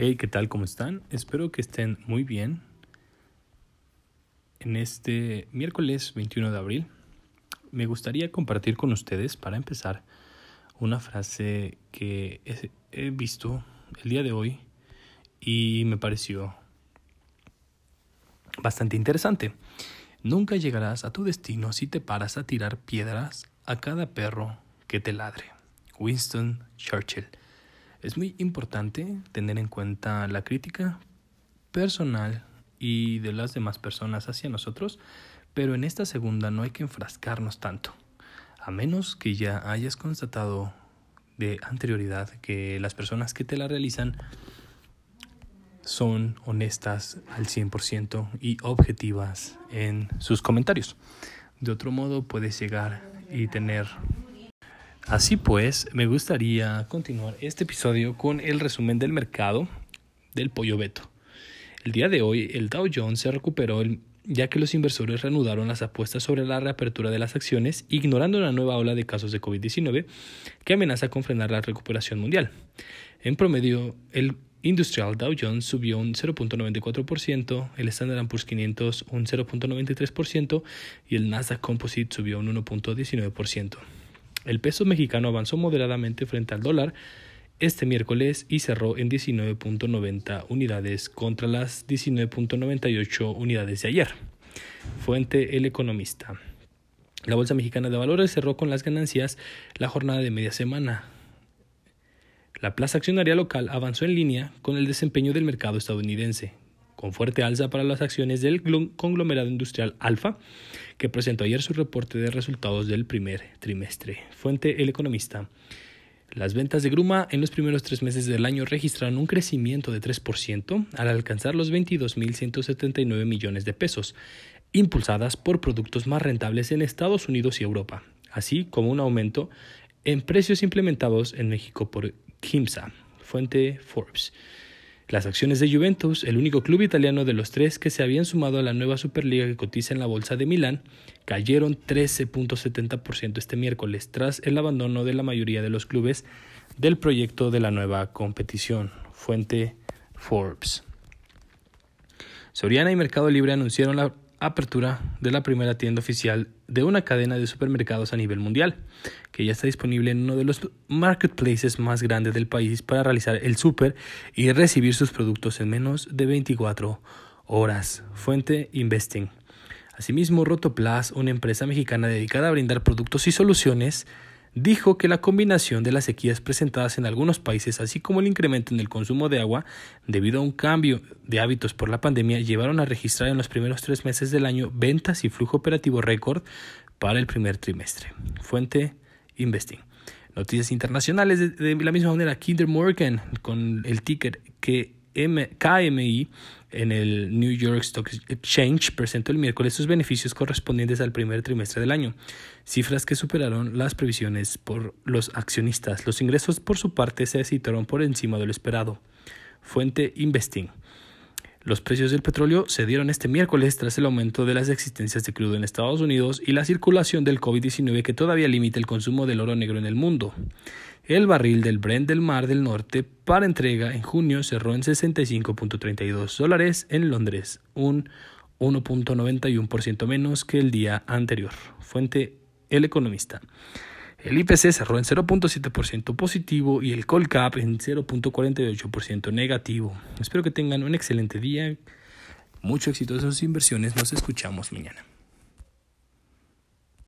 Hey, ¿qué tal? ¿Cómo están? Espero que estén muy bien. En este miércoles 21 de abril me gustaría compartir con ustedes, para empezar, una frase que he visto el día de hoy y me pareció bastante interesante. Nunca llegarás a tu destino si te paras a tirar piedras a cada perro que te ladre. Winston Churchill. Es muy importante tener en cuenta la crítica personal y de las demás personas hacia nosotros, pero en esta segunda no hay que enfrascarnos tanto, a menos que ya hayas constatado de anterioridad que las personas que te la realizan son honestas al 100% y objetivas en sus comentarios. De otro modo puedes llegar y tener Así pues, me gustaría continuar este episodio con el resumen del mercado del pollo beto. El día de hoy, el Dow Jones se recuperó ya que los inversores reanudaron las apuestas sobre la reapertura de las acciones, ignorando una nueva ola de casos de COVID-19 que amenaza con frenar la recuperación mundial. En promedio, el Industrial Dow Jones subió un 0.94%, el Standard Poor's 500 un 0.93% y el Nasdaq Composite subió un 1.19%. El peso mexicano avanzó moderadamente frente al dólar este miércoles y cerró en 19.90 unidades contra las 19.98 unidades de ayer. Fuente El Economista. La Bolsa Mexicana de Valores cerró con las ganancias la jornada de media semana. La plaza accionaria local avanzó en línea con el desempeño del mercado estadounidense, con fuerte alza para las acciones del conglomerado industrial Alfa, que presentó ayer su reporte de resultados del primer trimestre. Fuente El Economista. Las ventas de Gruma en los primeros tres meses del año registraron un crecimiento de 3% al alcanzar los 22.179 millones de pesos, impulsadas por productos más rentables en Estados Unidos y Europa, así como un aumento en precios implementados en México por Kimsa. Fuente Forbes. Las acciones de Juventus, el único club italiano de los tres que se habían sumado a la nueva Superliga que cotiza en la Bolsa de Milán, cayeron 13.70% este miércoles tras el abandono de la mayoría de los clubes del proyecto de la nueva competición. Fuente Forbes. Soriana y Mercado Libre anunciaron la apertura de la primera tienda oficial de una cadena de supermercados a nivel mundial, que ya está disponible en uno de los marketplaces más grandes del país para realizar el super y recibir sus productos en menos de 24 horas. Fuente Investing. Asimismo, Rotoplas, una empresa mexicana dedicada a brindar productos y soluciones dijo que la combinación de las sequías presentadas en algunos países, así como el incremento en el consumo de agua debido a un cambio de hábitos por la pandemia, llevaron a registrar en los primeros tres meses del año ventas y flujo operativo récord para el primer trimestre. Fuente Investing. Noticias internacionales de, la misma manera, Kinder Morgan con el ticker que KMI en el New York Stock Exchange presentó el miércoles sus beneficios correspondientes al primer trimestre del año, cifras que superaron las previsiones por los accionistas. Los ingresos por su parte se situaron por encima de lo esperado. Fuente Investing. Los precios del petróleo se dieron este miércoles tras el aumento de las existencias de crudo en Estados Unidos y la circulación del COVID-19 que todavía limita el consumo del oro negro en el mundo. El barril del Brent del Mar del Norte para entrega en junio cerró en 65.32 dólares en Londres, un 1.91% menos que el día anterior. Fuente El Economista. El IPC cerró en 0.7% positivo y el Colcap en 0.48% negativo. Espero que tengan un excelente día. Mucho éxito en sus inversiones. Nos escuchamos mañana.